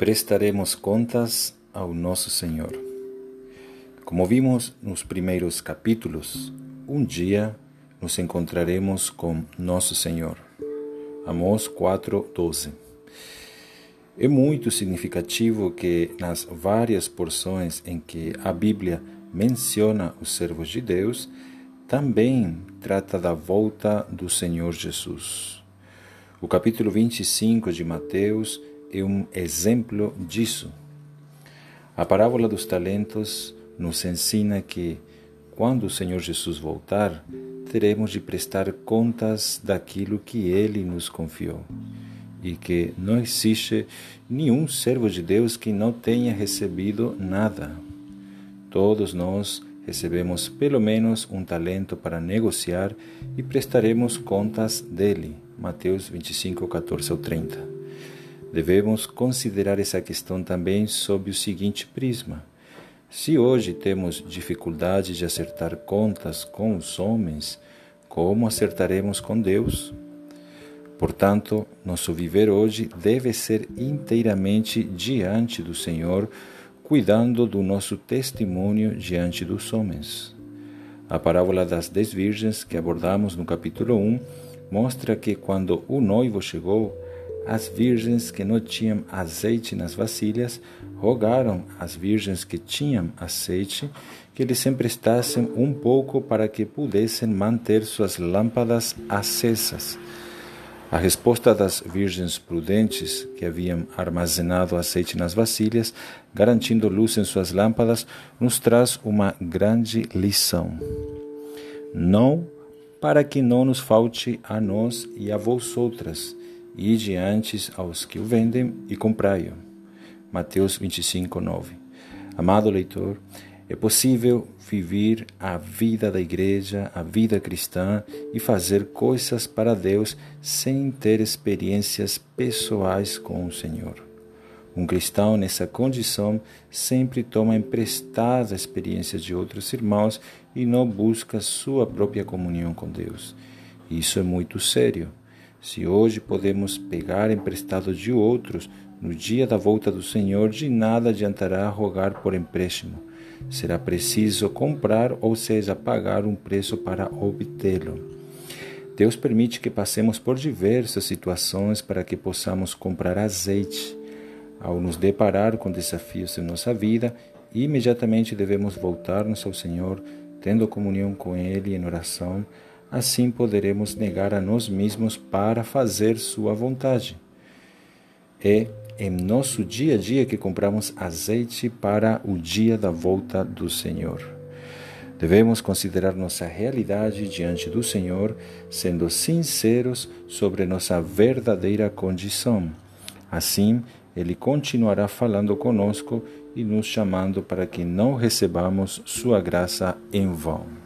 prestaremos contas ao nosso Senhor. Como vimos nos primeiros capítulos, um dia nos encontraremos com nosso Senhor. Amós 4:12. É muito significativo que nas várias porções em que a Bíblia menciona os servos de Deus, também trata da volta do Senhor Jesus. O capítulo 25 de Mateus é um exemplo disso. A parábola dos talentos nos ensina que, quando o Senhor Jesus voltar, teremos de prestar contas daquilo que ele nos confiou e que não existe nenhum servo de Deus que não tenha recebido nada. Todos nós recebemos pelo menos um talento para negociar e prestaremos contas dele. Mateus 25, 14 ao 30. Devemos considerar essa questão também sob o seguinte prisma: se hoje temos dificuldade de acertar contas com os homens, como acertaremos com Deus? Portanto, nosso viver hoje deve ser inteiramente diante do Senhor, cuidando do nosso testemunho diante dos homens. A parábola das dez virgens que abordamos no capítulo 1 mostra que quando o noivo chegou, as virgens que não tinham azeite nas vasilhas rogaram às virgens que tinham azeite que lhes emprestassem um pouco para que pudessem manter suas lâmpadas acesas. A resposta das virgens prudentes, que haviam armazenado azeite nas vasilhas, garantindo luz em suas lâmpadas, nos traz uma grande lição. Não para que não nos falte a nós e a vós outras, Ide antes aos que o vendem e comprai-o. Mateus 25, 9. Amado leitor, é possível viver a vida da igreja, a vida cristã e fazer coisas para Deus sem ter experiências pessoais com o Senhor. Um cristão nessa condição sempre toma emprestada a experiência de outros irmãos e não busca sua própria comunhão com Deus. Isso é muito sério se hoje podemos pegar emprestado de outros, no dia da volta do Senhor, de nada adiantará rogar por empréstimo. Será preciso comprar, ou seja, pagar um preço para obtê-lo. Deus permite que passemos por diversas situações para que possamos comprar azeite. Ao nos deparar com desafios em nossa vida, imediatamente devemos voltar-nos ao Senhor, tendo comunhão com Ele em oração Assim poderemos negar a nós mesmos para fazer Sua vontade. É em nosso dia a dia que compramos azeite para o dia da volta do Senhor. Devemos considerar nossa realidade diante do Senhor, sendo sinceros sobre nossa verdadeira condição. Assim, Ele continuará falando conosco e nos chamando para que não recebamos Sua graça em vão.